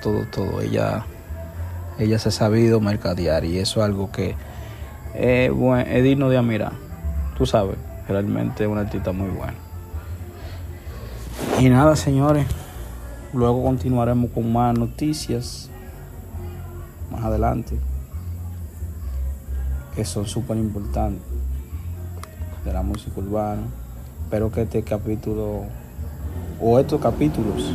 todo, todo. Ella, ella se ha sabido mercadear y eso es algo que es, es digno de admirar. Tú sabes, realmente es una artista muy buena. Y nada, señores, luego continuaremos con más noticias más adelante que son súper importantes de la música urbana. Espero que este capítulo o estos capítulos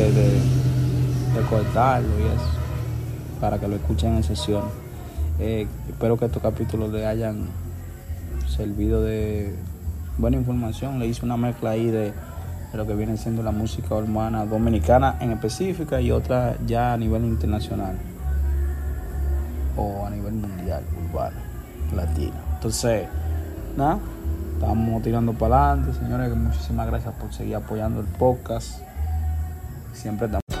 de, cortarlo y eso, para que lo escuchen en sesión. Eh, espero que estos capítulos le hayan servido de buena información. Le hice una mezcla ahí de, lo que viene siendo la música urbana dominicana en específica y otra ya a nivel internacional o a nivel mundial, urbano, latino. Entonces, nada, estamos tirando para adelante, señores. Muchísimas gracias por seguir apoyando el podcast siempre